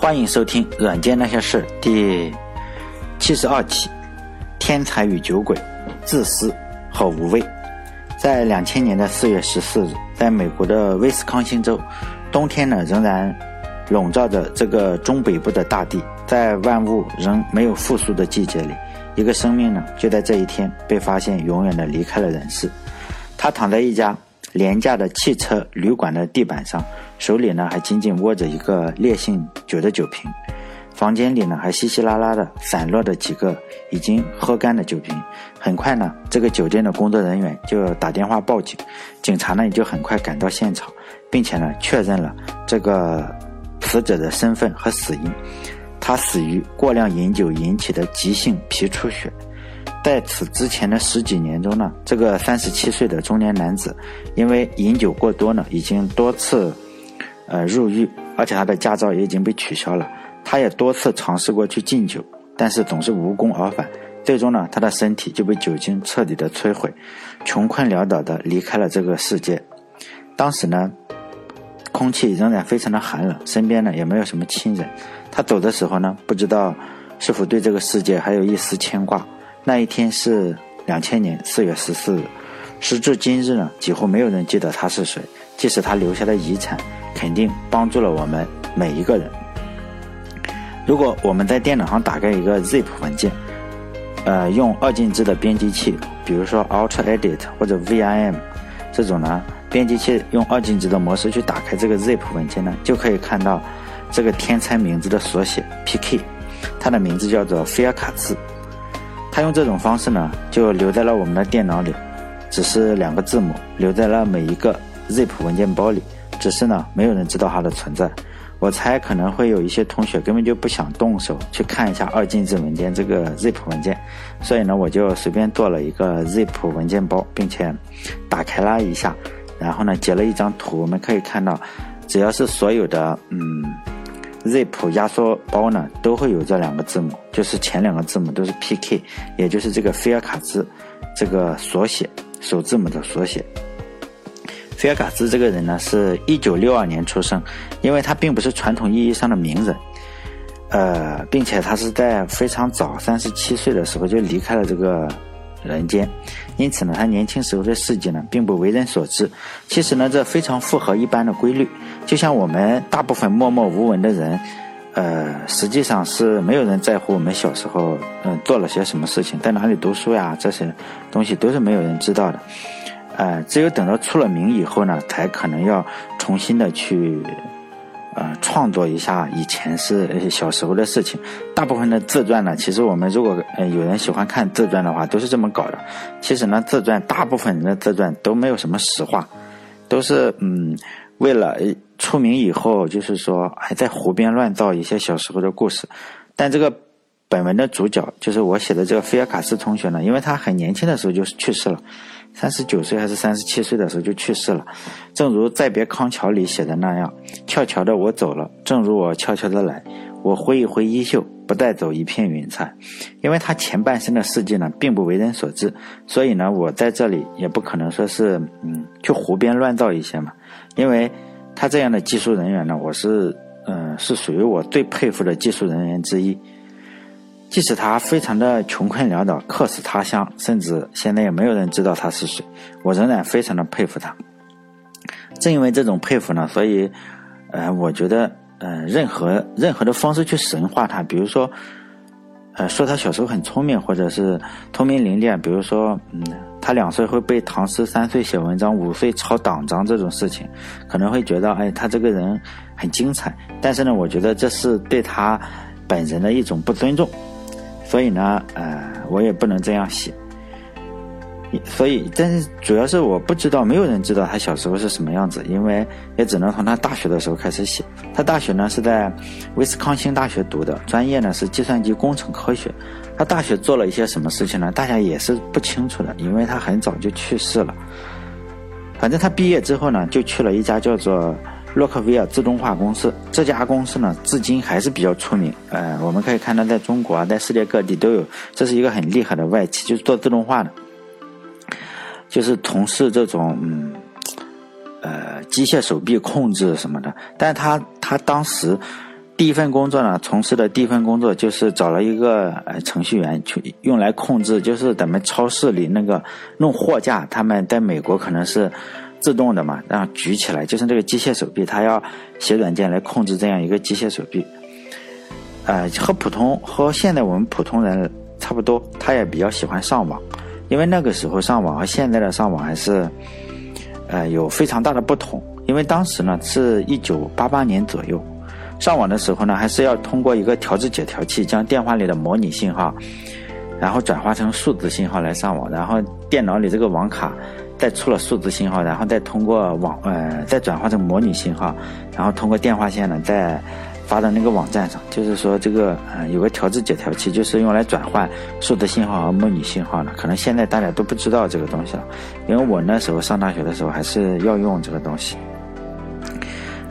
欢迎收听《软件那些事》第七十二期：天才与酒鬼，自私和无畏。在两千年的四月十四日，在美国的威斯康星州，冬天呢仍然笼罩着这个中北部的大地。在万物仍没有复苏的季节里，一个生命呢就在这一天被发现，永远的离开了人世。他躺在一家廉价的汽车旅馆的地板上。手里呢还紧紧握着一个烈性酒的酒瓶，房间里呢还稀稀拉拉的散落着几个已经喝干的酒瓶。很快呢，这个酒店的工作人员就打电话报警，警察呢也就很快赶到现场，并且呢确认了这个死者的身份和死因，他死于过量饮酒引起的急性皮出血。在此之前的十几年中呢，这个三十七岁的中年男子因为饮酒过多呢，已经多次。呃，入狱，而且他的驾照也已经被取消了。他也多次尝试过去禁酒，但是总是无功而返。最终呢，他的身体就被酒精彻底的摧毁，穷困潦倒的离开了这个世界。当时呢，空气仍然非常的寒冷，身边呢也没有什么亲人。他走的时候呢，不知道是否对这个世界还有一丝牵挂。那一天是两千年四月十四日，时至今日呢，几乎没有人记得他是谁，即使他留下的遗产。肯定帮助了我们每一个人。如果我们在电脑上打开一个 zip 文件，呃，用二进制的编辑器，比如说 Ultra Edit 或者 Vim 这种呢，编辑器用二进制的模式去打开这个 zip 文件呢，就可以看到这个天才名字的缩写 PK，它的名字叫做菲尔卡兹。他用这种方式呢，就留在了我们的电脑里，只是两个字母，留在了每一个 zip 文件包里。只是呢，没有人知道它的存在。我猜可能会有一些同学根本就不想动手去看一下二进制文件这个 zip 文件，所以呢，我就随便做了一个 zip 文件包，并且打开了一下，然后呢，截了一张图。我们可以看到，只要是所有的嗯 zip 压缩包呢，都会有这两个字母，就是前两个字母都是 PK，也就是这个菲尔卡兹这个缩写首字母的缩写。菲尔卡兹这个人呢，是一九六二年出生，因为他并不是传统意义上的名人，呃，并且他是在非常早，三十七岁的时候就离开了这个人间，因此呢，他年轻时候的事迹呢，并不为人所知。其实呢，这非常符合一般的规律，就像我们大部分默默无闻的人，呃，实际上是没有人在乎我们小时候，嗯，做了些什么事情，在哪里读书呀，这些东西都是没有人知道的。呃，只有等到出了名以后呢，才可能要重新的去，呃，创作一下以前是小时候的事情。大部分的自传呢，其实我们如果呃有人喜欢看自传的话，都是这么搞的。其实呢，自传大部分人的自传都没有什么实话，都是嗯，为了出名以后，就是说还在胡编乱造一些小时候的故事。但这个本文的主角就是我写的这个菲尔卡斯同学呢，因为他很年轻的时候就去世了。三十九岁还是三十七岁的时候就去世了，正如《再别康桥》里写的那样：“悄悄的我走了，正如我悄悄的来。我挥一挥衣袖，不带走一片云彩。”因为他前半生的事迹呢，并不为人所知，所以呢，我在这里也不可能说是嗯，去胡编乱造一些嘛。因为他这样的技术人员呢，我是嗯，是属于我最佩服的技术人员之一。即使他非常的穷困潦倒，客死他乡，甚至现在也没有人知道他是谁，我仍然非常的佩服他。正因为这种佩服呢，所以，呃，我觉得，呃，任何任何的方式去神化他，比如说，呃，说他小时候很聪明，或者是聪明伶俐，比如说，嗯，他两岁会背唐诗，三岁写文章，五岁抄党章这种事情，可能会觉得，哎，他这个人很精彩。但是呢，我觉得这是对他本人的一种不尊重。所以呢，呃，我也不能这样写。所以，但是主要是我不知道，没有人知道他小时候是什么样子，因为也只能从他大学的时候开始写。他大学呢是在威斯康星大学读的，专业呢是计算机工程科学。他大学做了一些什么事情呢？大家也是不清楚的，因为他很早就去世了。反正他毕业之后呢，就去了一家叫做。洛克威尔自动化公司这家公司呢，至今还是比较出名。呃，我们可以看到，在中国啊，在世界各地都有，这是一个很厉害的外企，就是做自动化的，就是从事这种嗯，呃，机械手臂控制什么的。但他他当时第一份工作呢，从事的第一份工作就是找了一个呃程序员去用来控制，就是咱们超市里那个弄货架，他们在美国可能是自动的嘛，然后举起来就是这个机械手臂，他要写软件来控制这样一个机械手臂。呃，和普通和现在我们普通人差不多，他也比较喜欢上网，因为那个时候上网和现在的上网还是呃有非常大的不同，因为当时呢是一九八八年左右。上网的时候呢，还是要通过一个调制解调器将电话里的模拟信号，然后转化成数字信号来上网，然后电脑里这个网卡再出了数字信号，然后再通过网呃再转化成模拟信号，然后通过电话线呢再发到那个网站上。就是说这个呃有个调制解调器，就是用来转换数字信号和模拟信号的。可能现在大家都不知道这个东西了，因为我那时候上大学的时候还是要用这个东西，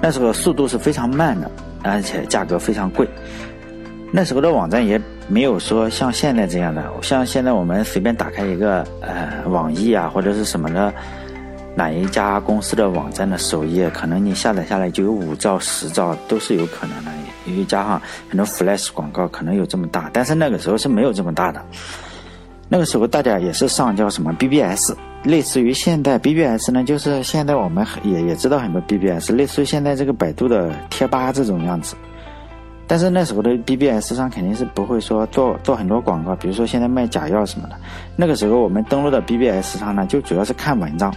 那时候速度是非常慢的。而且价格非常贵，那时候的网站也没有说像现在这样的，像现在我们随便打开一个呃网易啊或者是什么的哪一家公司的网站的首页，可能你下载下来就有五兆十兆都是有可能的，因为加上很多 flash 广告可能有这么大，但是那个时候是没有这么大的。那个时候大家也是上叫什么 BBS，类似于现在 BBS 呢，就是现在我们也也知道很多 BBS，类似于现在这个百度的贴吧这种样子。但是那时候的 BBS 上肯定是不会说做做很多广告，比如说现在卖假药什么的。那个时候我们登录的 BBS 上呢，就主要是看文章，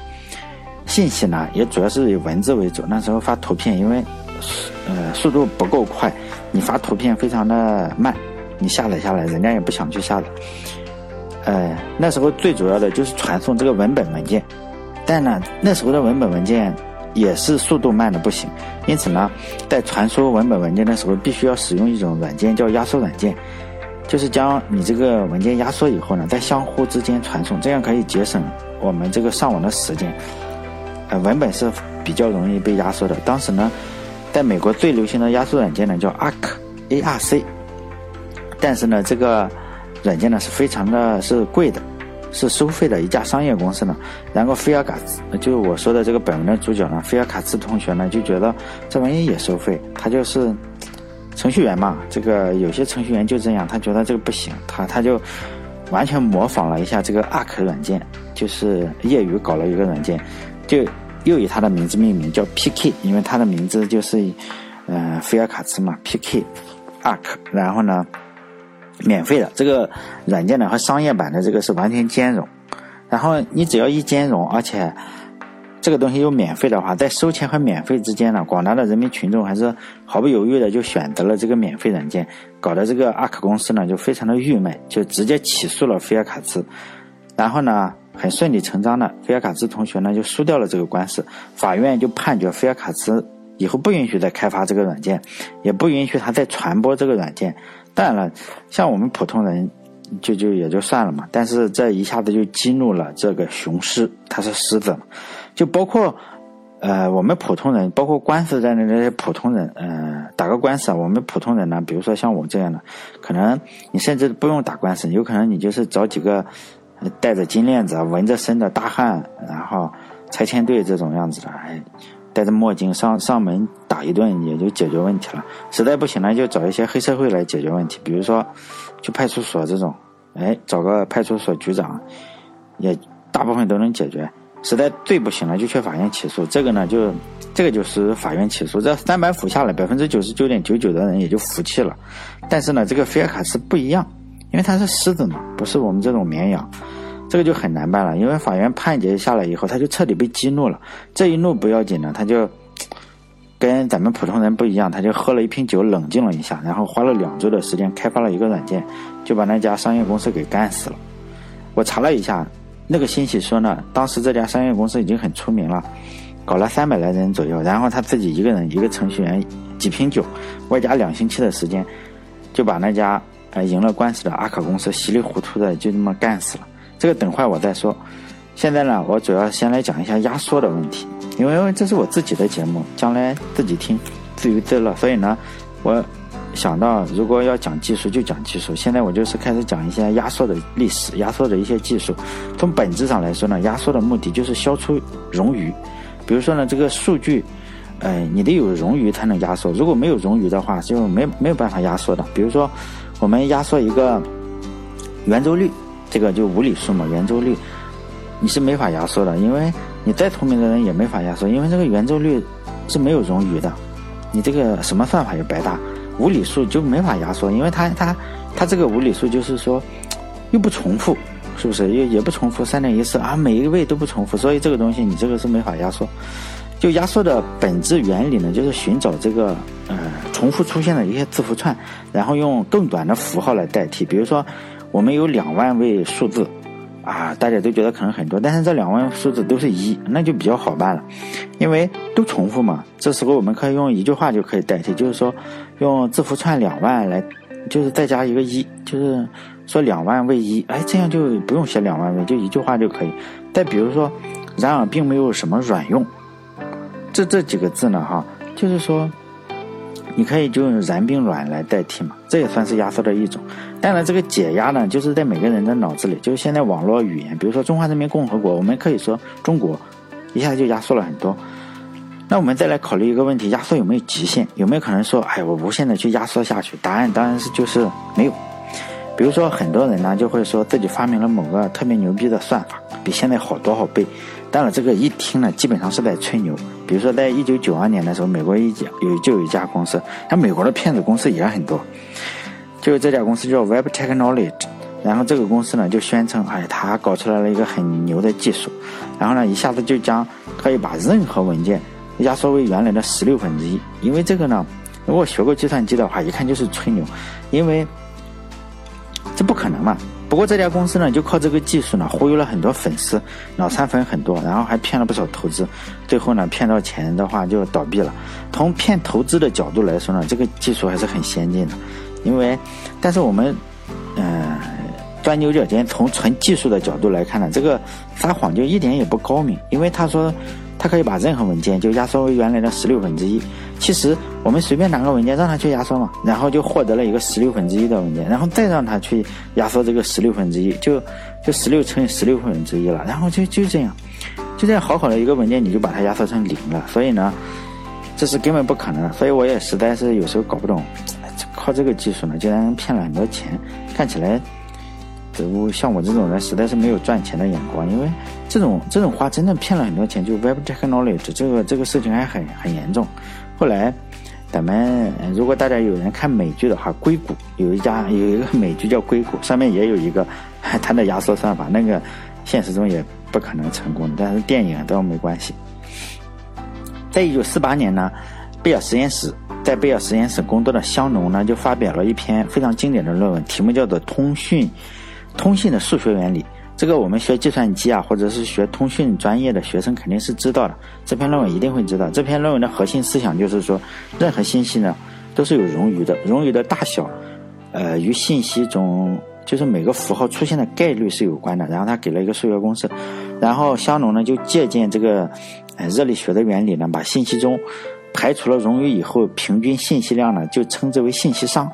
信息呢也主要是以文字为主。那时候发图片，因为呃速度不够快，你发图片非常的慢，你下载下来人家也不想去下载。呃，那时候最主要的就是传送这个文本文件，但呢，那时候的文本文件也是速度慢的不行，因此呢，在传输文本文件的时候，必须要使用一种软件叫压缩软件，就是将你这个文件压缩以后呢，在相互之间传送，这样可以节省我们这个上网的时间。呃，文本是比较容易被压缩的。当时呢，在美国最流行的压缩软件呢叫 ARC，A R C，但是呢，这个。软件呢是非常的是贵的，是收费的一家商业公司呢。然后菲尔卡兹，就是我说的这个本文的主角呢，菲尔卡兹同学呢就觉得这玩意也收费，他就是程序员嘛。这个有些程序员就这样，他觉得这个不行，他他就完全模仿了一下这个 ARC 软件，就是业余搞了一个软件，就又以他的名字命名叫 PK，因为他的名字就是嗯菲尔卡兹嘛，PK ARC，然后呢。免费的这个软件呢和商业版的这个是完全兼容，然后你只要一兼容，而且这个东西又免费的话，在收钱和免费之间呢，广大的人民群众还是毫不犹豫的就选择了这个免费软件，搞得这个阿克公司呢就非常的郁闷，就直接起诉了菲尔卡兹，然后呢很顺理成章的，菲尔卡兹同学呢就输掉了这个官司，法院就判决菲尔卡兹以后不允许再开发这个软件，也不允许他再传播这个软件。当然了，像我们普通人，就就也就算了嘛。但是这一下子就激怒了这个雄狮，他是狮子嘛。就包括，呃，我们普通人，包括官司在内那些普通人，呃，打个官司啊，我们普通人呢，比如说像我这样的，可能你甚至不用打官司，有可能你就是找几个戴着金链子、纹着身的大汉，然后拆迁队这种样子的，哎。戴着墨镜上上门打一顿也就解决问题了，实在不行呢，就找一些黑社会来解决问题，比如说去派出所这种，哎，找个派出所局长，也大部分都能解决。实在最不行了，就去法院起诉。这个呢，就这个就是法院起诉，这三板斧下来，百分之九十九点九九的人也就服气了。但是呢，这个菲尔卡斯不一样，因为他是狮子嘛，不是我们这种绵羊。这个就很难办了，因为法院判决下来以后，他就彻底被激怒了。这一怒不要紧呢，他就 跟咱们普通人不一样，他就喝了一瓶酒，冷静了一下，然后花了两周的时间开发了一个软件，就把那家商业公司给干死了。我查了一下，那个信息说呢，当时这家商业公司已经很出名了，搞了三百来人左右，然后他自己一个人一个程序员，几瓶酒，外加两星期的时间，就把那家呃赢了官司的阿卡公司稀里糊涂的就这么干死了。这个等会我再说，现在呢，我主要先来讲一下压缩的问题，因为这是我自己的节目，将来自己听，自娱自乐。所以呢，我想到如果要讲技术就讲技术，现在我就是开始讲一些压缩的历史、压缩的一些技术。从本质上来说呢，压缩的目的就是消除冗余。比如说呢，这个数据，呃，你得有冗余才能压缩，如果没有冗余的话，就没没有办法压缩的。比如说，我们压缩一个圆周率，这个就无理数嘛，圆周率你是没法压缩的，因为你再聪明的人也没法压缩，因为这个圆周率是没有冗余的，你这个什么算法也白搭。无理数就没法压缩，因为它它它这个无理数就是说又不重复，是不是？也也不重复，三点一四啊，每一个位都不重复，所以这个东西你这个是没法压缩。就压缩的本质原理呢，就是寻找这个呃重复出现的一些字符串，然后用更短的符号来代替。比如说，我们有两万位数字，啊，大家都觉得可能很多，但是这两万数字都是一，那就比较好办了，因为都重复嘛。这时候我们可以用一句话就可以代替，就是说用字符串两万来，就是再加一个一，就是说两万位一，哎，这样就不用写两万位，就一句话就可以。再比如说，然而并没有什么卵用。这这几个字呢，哈，就是说，你可以就用然并卵来代替嘛，这也算是压缩的一种。当然，这个解压呢，就是在每个人的脑子里，就是现在网络语言，比如说中华人民共和国，我们可以说中国，一下就压缩了很多。那我们再来考虑一个问题：压缩有没有极限？有没有可能说，哎，我无限的去压缩下去？答案当然是就是没有。比如说，很多人呢就会说自己发明了某个特别牛逼的算法，比现在好多少倍。当然，这个一听呢，基本上是在吹牛。比如说，在一九九二年的时候，美国一家有就有一家公司，那美国的骗子公司也很多。就这家公司叫 Web Technology，然后这个公司呢就宣称，哎，他搞出来了一个很牛的技术，然后呢一下子就将可以把任何文件压缩为原来的十六分之一。因为这个呢，如果学过计算机的话，一看就是吹牛，因为这不可能嘛。不过这家公司呢，就靠这个技术呢，忽悠了很多粉丝，脑残粉很多，然后还骗了不少投资，最后呢，骗到钱的话就倒闭了。从骗投资的角度来说呢，这个技术还是很先进的，因为，但是我们，嗯，钻牛角尖，从纯技术的角度来看呢，这个撒谎就一点也不高明，因为他说。它可以把任何文件就压缩为原来的十六分之一。其实我们随便拿个文件让它去压缩嘛，然后就获得了一个十六分之一的文件，然后再让它去压缩这个十六分之一，就就十六乘以十六分之一了。然后就就这样，就这样好好的一个文件，你就把它压缩成零了。所以呢，这是根本不可能。所以我也实在是有时候搞不懂，靠这个技术呢，竟然骗了很多钱，看起来。我像我这种人实在是没有赚钱的眼光，因为这种这种花真的骗了很多钱。就 Web Technology 这个这个事情还很很严重。后来，咱们如果大家有人看美剧的话，硅谷有一家有一个美剧叫硅谷，上面也有一个它的压缩算法，那个现实中也不可能成功，但是电影都没关系。在一九四八年呢，贝尔实验室在贝尔实验室工作的香农呢，就发表了一篇非常经典的论文，题目叫做《通讯》。通信的数学原理，这个我们学计算机啊，或者是学通讯专业的学生肯定是知道的。这篇论文一定会知道。这篇论文的核心思想就是说，任何信息呢都是有冗余的，冗余的大小，呃，与信息中就是每个符号出现的概率是有关的。然后他给了一个数学公式，然后香农呢就借鉴这个热力学的原理呢，把信息中排除了冗余以后平均信息量呢就称之为信息熵。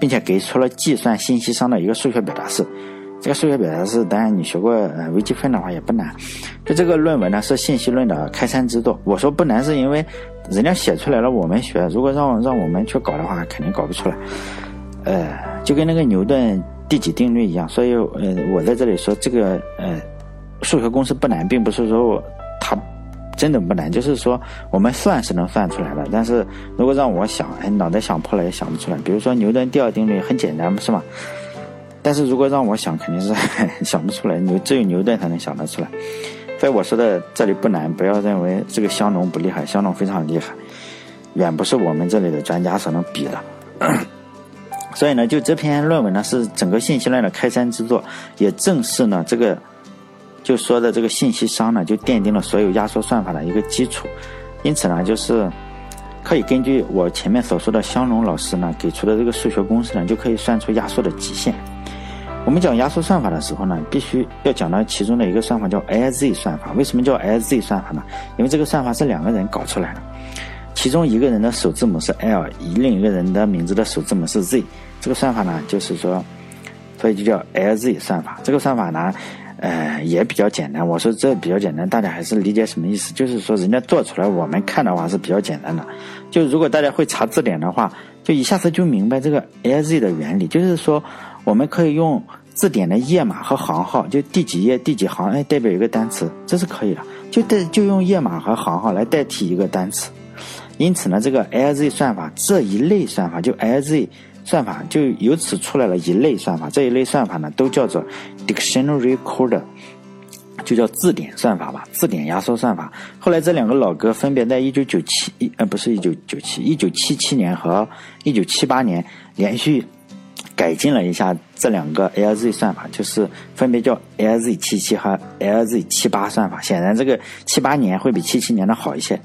并且给出了计算信息熵的一个数学表达式。这个数学表达式，当然你学过呃微积分的话也不难。就这个论文呢是信息论的开山之作。我说不难是因为人家写出来了，我们学。如果让让我们去搞的话，肯定搞不出来。呃，就跟那个牛顿第几定律一样。所以呃，我在这里说这个呃数学公式不难，并不是说我它。真的不难，就是说我们算是能算出来的，但是如果让我想，哎，脑袋想破了也想不出来。比如说牛顿第二定律很简单，不是吗？但是如果让我想，肯定是 想不出来，牛只有牛顿才能想得出来。所以我说的这里不难，不要认为这个香农不厉害，香农非常厉害，远不是我们这里的专家所能比的。所以呢，就这篇论文呢是整个信息论的开山之作，也正是呢这个。就说的这个信息熵呢，就奠定了所有压缩算法的一个基础，因此呢，就是可以根据我前面所说的香农老师呢给出的这个数学公式呢，就可以算出压缩的极限。我们讲压缩算法的时候呢，必须要讲到其中的一个算法叫 LZ 算法。为什么叫 LZ 算法呢？因为这个算法是两个人搞出来的，其中一个人的首字母是 L，另一个人的名字的首字母是 Z。这个算法呢，就是说，所以就叫 LZ 算法。这个算法呢。呃，也比较简单。我说这比较简单，大家还是理解什么意思？就是说人家做出来，我们看的话是比较简单的。就如果大家会查字典的话，就一下子就明白这个 AZ 的原理。就是说，我们可以用字典的页码和行号，就第几页第几行，哎，代表一个单词，这是可以的。就代就用页码和行号来代替一个单词。因此呢，这个 LZ 算法这一类算法，就 LZ。算法就由此出来了一类算法，这一类算法呢都叫做 dictionary code，就叫字典算法吧，字典压缩算法。后来这两个老哥分别在一九九七一呃不是一九九七一九七七年和一九七八年连续改进了一下这两个 LZ 算法，就是分别叫 LZ 七七和 LZ 七八算法。显然这个七八年会比七七年的好一些。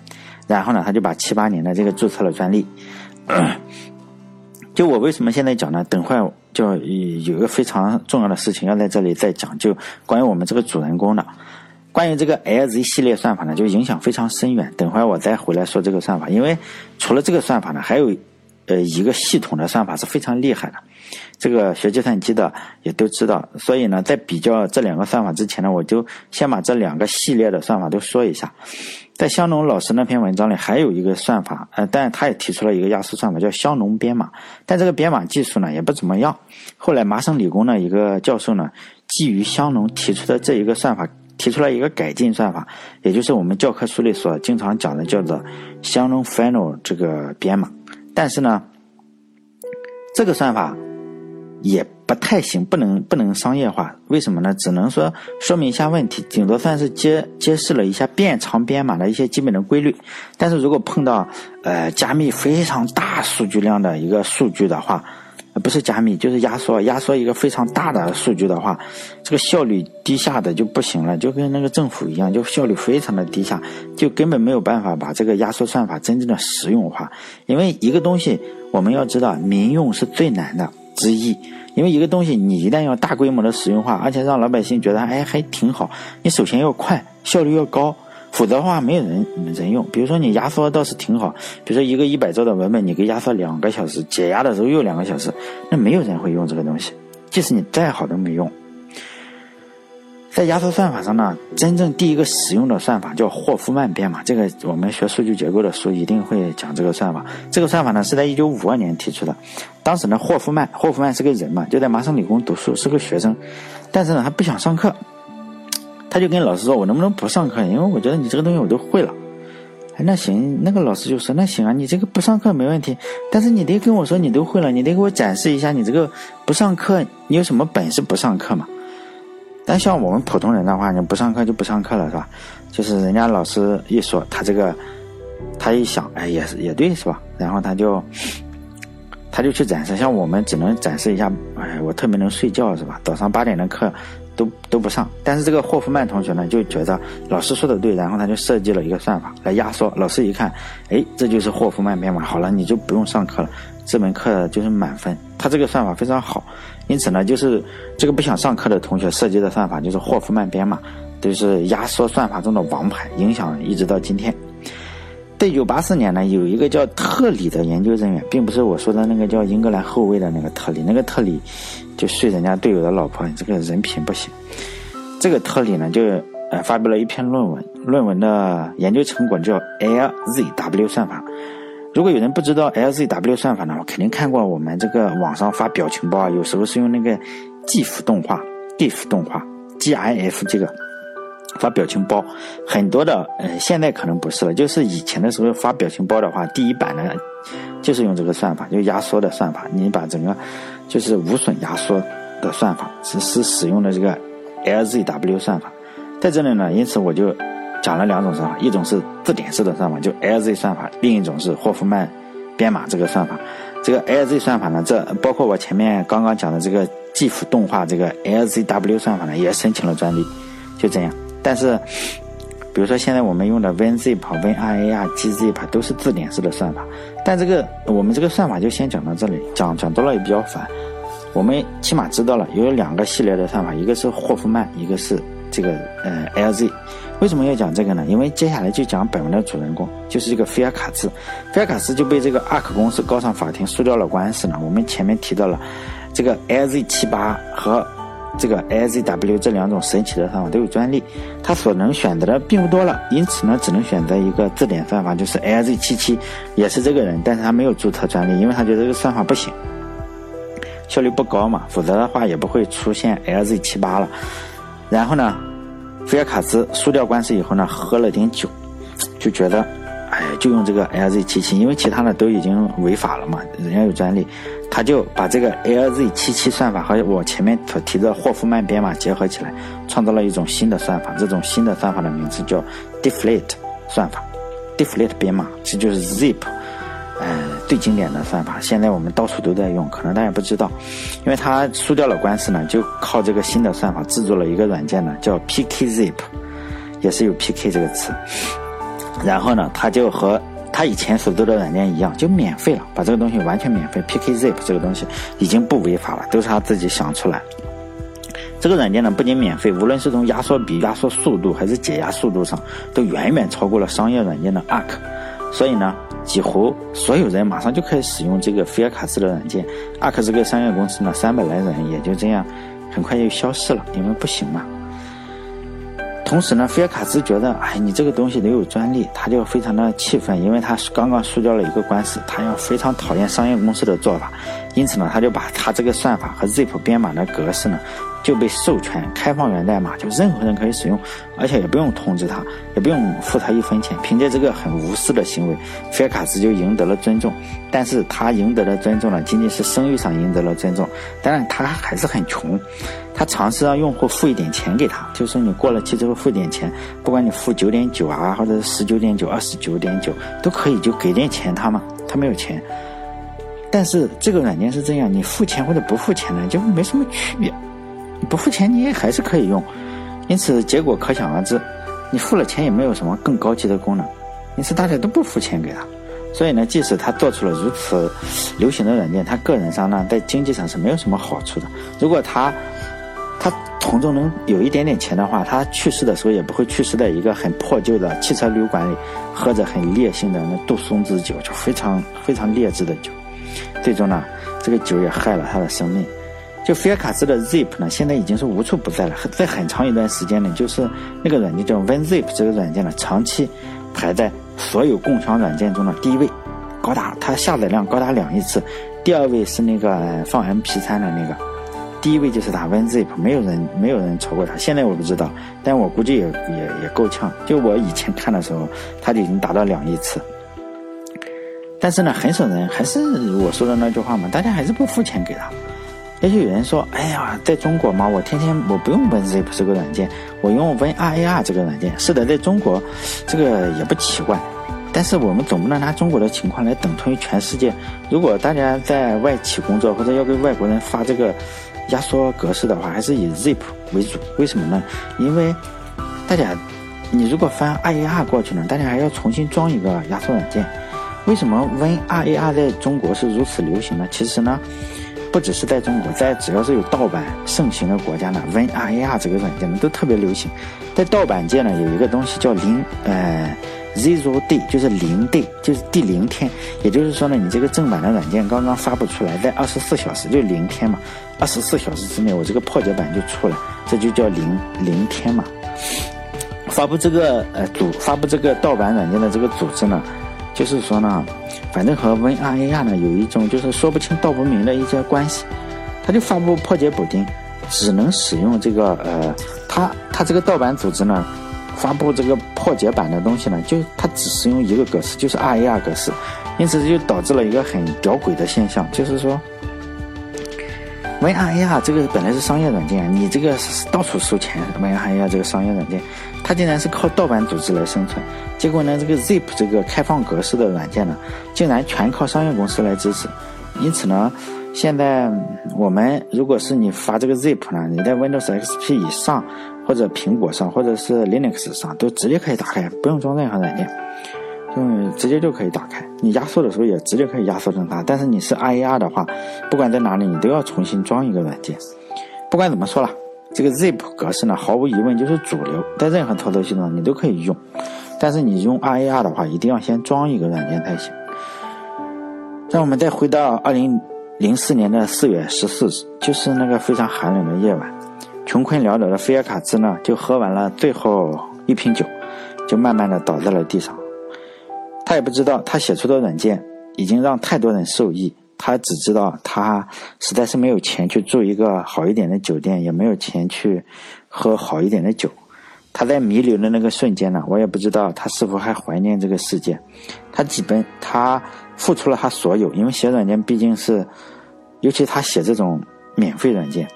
然后呢，他就把七八年的这个注册了专利。就我为什么现在讲呢？等会就有一个非常重要的事情要在这里再讲，就关于我们这个主人公的，关于这个 LZ 系列算法呢，就影响非常深远。等会儿我再回来说这个算法，因为除了这个算法呢，还有呃一个系统的算法是非常厉害的，这个学计算机的也都知道。所以呢，在比较这两个算法之前呢，我就先把这两个系列的算法都说一下。在香农老师那篇文章里，还有一个算法，呃，但他也提出了一个压缩算法，叫香农编码。但这个编码技术呢，也不怎么样。后来麻省理工的一个教授呢，基于香农提出的这一个算法，提出了一个改进算法，也就是我们教科书里所经常讲的叫做香农 final 这个编码。但是呢，这个算法也。不太行，不能不能商业化，为什么呢？只能说说明一下问题，顶多算是揭揭示了一下变长编码的一些基本的规律。但是如果碰到呃加密非常大数据量的一个数据的话，不是加密就是压缩，压缩一个非常大的数据的话，这个效率低下的就不行了，就跟那个政府一样，就效率非常的低下，就根本没有办法把这个压缩算法真正的实用化。因为一个东西我们要知道，民用是最难的之一。因为一个东西，你一旦要大规模的使用化，而且让老百姓觉得哎还挺好，你首先要快，效率要高，否则的话没有人人用。比如说你压缩倒是挺好，比如说一个一百兆的文本，你给压缩两个小时，解压的时候又两个小时，那没有人会用这个东西，即使你再好都没用。在压缩算法上呢，真正第一个使用的算法叫霍夫曼编码。这个我们学数据结构的书一定会讲这个算法。这个算法呢是在一九五二年提出的。当时呢，霍夫曼，霍夫曼是个人嘛，就在麻省理工读书，是个学生。但是呢，他不想上课，他就跟老师说：“我能不能不上课？因为我觉得你这个东西我都会了。”哎，那行，那个老师就说：“那行啊，你这个不上课没问题，但是你得跟我说你都会了，你得给我展示一下你这个不上课你有什么本事不上课嘛。”但像我们普通人的话，你不上课就不上课了，是吧？就是人家老师一说，他这个，他一想，哎，也是也对，是吧？然后他就，他就去展示。像我们只能展示一下，哎，我特别能睡觉，是吧？早上八点的课都都不上。但是这个霍夫曼同学呢，就觉得老师说的对，然后他就设计了一个算法来压缩。老师一看，哎，这就是霍夫曼编码，好了，你就不用上课了，这门课就是满分。他这个算法非常好。因此呢，就是这个不想上课的同学设计的算法，就是霍夫曼编码，都是压缩算法中的王牌，影响一直到今天。在一九八四年呢，有一个叫特里的研究人员，并不是我说的那个叫英格兰后卫的那个特里，那个特里就睡人家队友的老婆，你这个人品不行。这个特里呢，就呃发表了一篇论文，论文的研究成果叫 LZW 算法。如果有人不知道 LZW 算法呢，我肯定看过我们这个网上发表情包啊，有时候是用那个 GIF 动画，GIF 动画，GIF 这个发表情包，很多的，呃，现在可能不是了，就是以前的时候发表情包的话，第一版呢就是用这个算法，就压缩的算法，你把整个就是无损压缩的算法，是是使用的这个 LZW 算法，在这里呢，因此我就。讲了两种算法，一种是字典式的算法，就 LZ 算法；另一种是霍夫曼编码这个算法。这个 LZ 算法呢，这包括我前面刚刚讲的这个 GIF 动画这个 LZW 算法呢，也申请了专利。就这样，但是比如说现在我们用的 WinZip、WinRA 啊、gzip 都是字典式的算法，但这个我们这个算法就先讲到这里，讲讲多了也比较烦。我们起码知道了有两个系列的算法，一个是霍夫曼，一个是这个呃 LZ。为什么要讲这个呢？因为接下来就讲本文的主人公，就是这个菲尔卡兹。菲尔卡兹就被这个阿克公司告上法庭，输掉了官司呢。我们前面提到了，这个 LZ 七八和这个 LZW 这两种神奇的算法都有专利，它所能选择的并不多了，因此呢，只能选择一个字典算法，就是 LZ77，也是这个人，但是他没有注册专利，因为他觉得这个算法不行，效率不高嘛，否则的话也不会出现 LZ78 了。然后呢，菲尔卡兹输掉官司以后呢，喝了点酒，就觉得。哎，就用这个 LZ77，因为其他的都已经违法了嘛，人家有专利，他就把这个 LZ77 算法和我前面所提的霍夫曼编码结合起来，创造了一种新的算法。这种新的算法的名字叫 Deflate 算法，Deflate 编码，这就是 Zip，呃，最经典的算法。现在我们到处都在用，可能大家不知道，因为他输掉了官司呢，就靠这个新的算法制作了一个软件呢，叫 PKZip，也是有 PK 这个词。然后呢，他就和他以前所做的软件一样，就免费了，把这个东西完全免费。PKZip 这个东西已经不违法了，都是他自己想出来。这个软件呢，不仅免费，无论是从压缩比、压缩速度还是解压速度上，都远远超过了商业软件的 Arc。所以呢，几乎所有人马上就可以使用这个菲尔卡斯的软件。Arc 这个商业公司呢，三百来人也就这样，很快就消失了，因为不行嘛。同时呢，菲尔卡斯觉得，哎，你这个东西得有专利，他就非常的气愤，因为他刚刚输掉了一个官司，他要非常讨厌商业公司的做法，因此呢，他就把他这个算法和 Zip 编码的格式呢。就被授权开放源代码，就任何人可以使用，而且也不用通知他，也不用付他一分钱。凭借这个很无私的行为，菲尔卡斯就赢得了尊重。但是他赢得的尊重呢，仅仅是声誉上赢得了尊重。当然，他还是很穷。他尝试让用户付一点钱给他，就说你过了期之后付点钱，不管你付九点九啊，或者是十九点九、二十九点九都可以，就给点钱他嘛。他没有钱。但是这个软件是这样，你付钱或者不付钱呢，就没什么区别。你不付钱你也还是可以用，因此结果可想而知。你付了钱也没有什么更高级的功能，因此大家都不付钱给他。所以呢，即使他做出了如此流行的软件，他个人上呢，在经济上是没有什么好处的。如果他他从中能有一点点钱的话，他去世的时候也不会去世在一个很破旧的汽车旅馆里，喝着很烈性的那杜松子酒，就非常非常劣质的酒。最终呢，这个酒也害了他的生命。就菲尔卡斯的 Zip 呢，现在已经是无处不在了。在很长一段时间里，就是那个软件叫 WinZip 这个软件呢，长期排在所有共享软件中的第一位，高达它下载量高达两亿次。第二位是那个放 MP3 的那个，第一位就是它 WinZip，没有人没有人超过它。现在我不知道，但我估计也也也够呛。就我以前看的时候，它就已经达到两亿次。但是呢，很少人还是我说的那句话嘛，大家还是不付钱给他。也就有人说：“哎呀，在中国嘛，我天天我不用 WinZip 这个软件，我用 WinRAR 这个软件。是的，在中国，这个也不奇怪。但是我们总不能拿中国的情况来等同于全世界。如果大家在外企工作或者要给外国人发这个压缩格式的话，还是以 Zip 为主。为什么呢？因为大家，你如果翻 RAR 过去呢，大家还要重新装一个压缩软件。为什么 WinRAR 在中国是如此流行呢？其实呢。”不只是在中国，在只要是有盗版盛行的国家呢，WinRAR 这个软件呢都特别流行。在盗版界呢，有一个东西叫零呃 zero day，就是零 day，就是第零天。也就是说呢，你这个正版的软件刚刚发布出来，在二十四小时就零天嘛，二十四小时之内我这个破解版就出来，这就叫零零天嘛。发布这个呃组发布这个盗版软件的这个组织呢，就是说呢。反正和 WinRAR 呢有一种就是说不清道不明的一些关系，他就发布破解补丁，只能使用这个呃，他他这个盗版组织呢发布这个破解版的东西呢，就他只使用一个格式，就是 RAR 格式，因此就导致了一个很屌诡的现象，就是说 WinRAR 这个本来是商业软件，你这个到处收钱，WinRAR 这个商业软件。它竟然是靠盗版组织来生存，结果呢，这个 Zip 这个开放格式的软件呢，竟然全靠商业公司来支持。因此呢，现在我们如果是你发这个 Zip 呢，你在 Windows XP 以上，或者苹果上，或者是 Linux 上，都直接可以打开，不用装任何软件，就直接就可以打开。你压缩的时候也直接可以压缩成它。但是你是 RAR 的话，不管在哪里，你都要重新装一个软件。不管怎么说了。这个 Zip 格式呢，毫无疑问就是主流，在任何操作系统你都可以用。但是你用 RAR 的话，一定要先装一个软件才行。让我们再回到二零零四年的四月十四日，就是那个非常寒冷的夜晚，穷困潦倒的菲尔卡兹呢，就喝完了最后一瓶酒，就慢慢的倒在了地上。他也不知道，他写出的软件已经让太多人受益。他只知道，他实在是没有钱去住一个好一点的酒店，也没有钱去喝好一点的酒。他在弥留的那个瞬间呢，我也不知道他是否还怀念这个世界。他基本他付出了他所有，因为写软件毕竟是，尤其他写这种免费软件，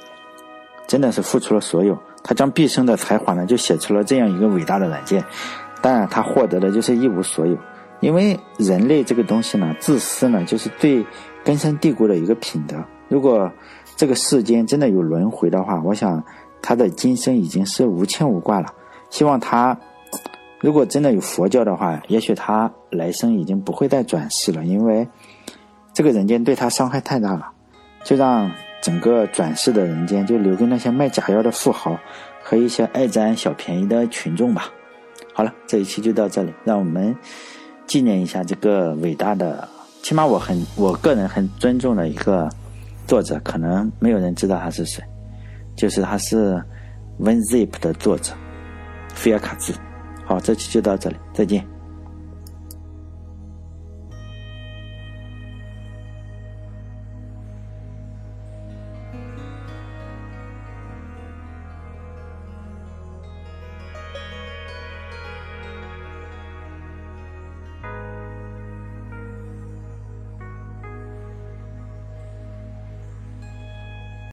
真的是付出了所有。他将毕生的才华呢，就写出了这样一个伟大的软件。当然，他获得的就是一无所有。因为人类这个东西呢，自私呢，就是最根深蒂固的一个品德。如果这个世间真的有轮回的话，我想他的今生已经是无牵无挂了。希望他，如果真的有佛教的话，也许他来生已经不会再转世了，因为这个人间对他伤害太大了。就让整个转世的人间就留给那些卖假药的富豪和一些爱占小便宜的群众吧。好了，这一期就到这里，让我们。纪念一下这个伟大的，起码我很我个人很尊重的一个作者，可能没有人知道他是谁，就是他是 WinZip 的作者菲尔卡兹。好，这期就到这里，再见。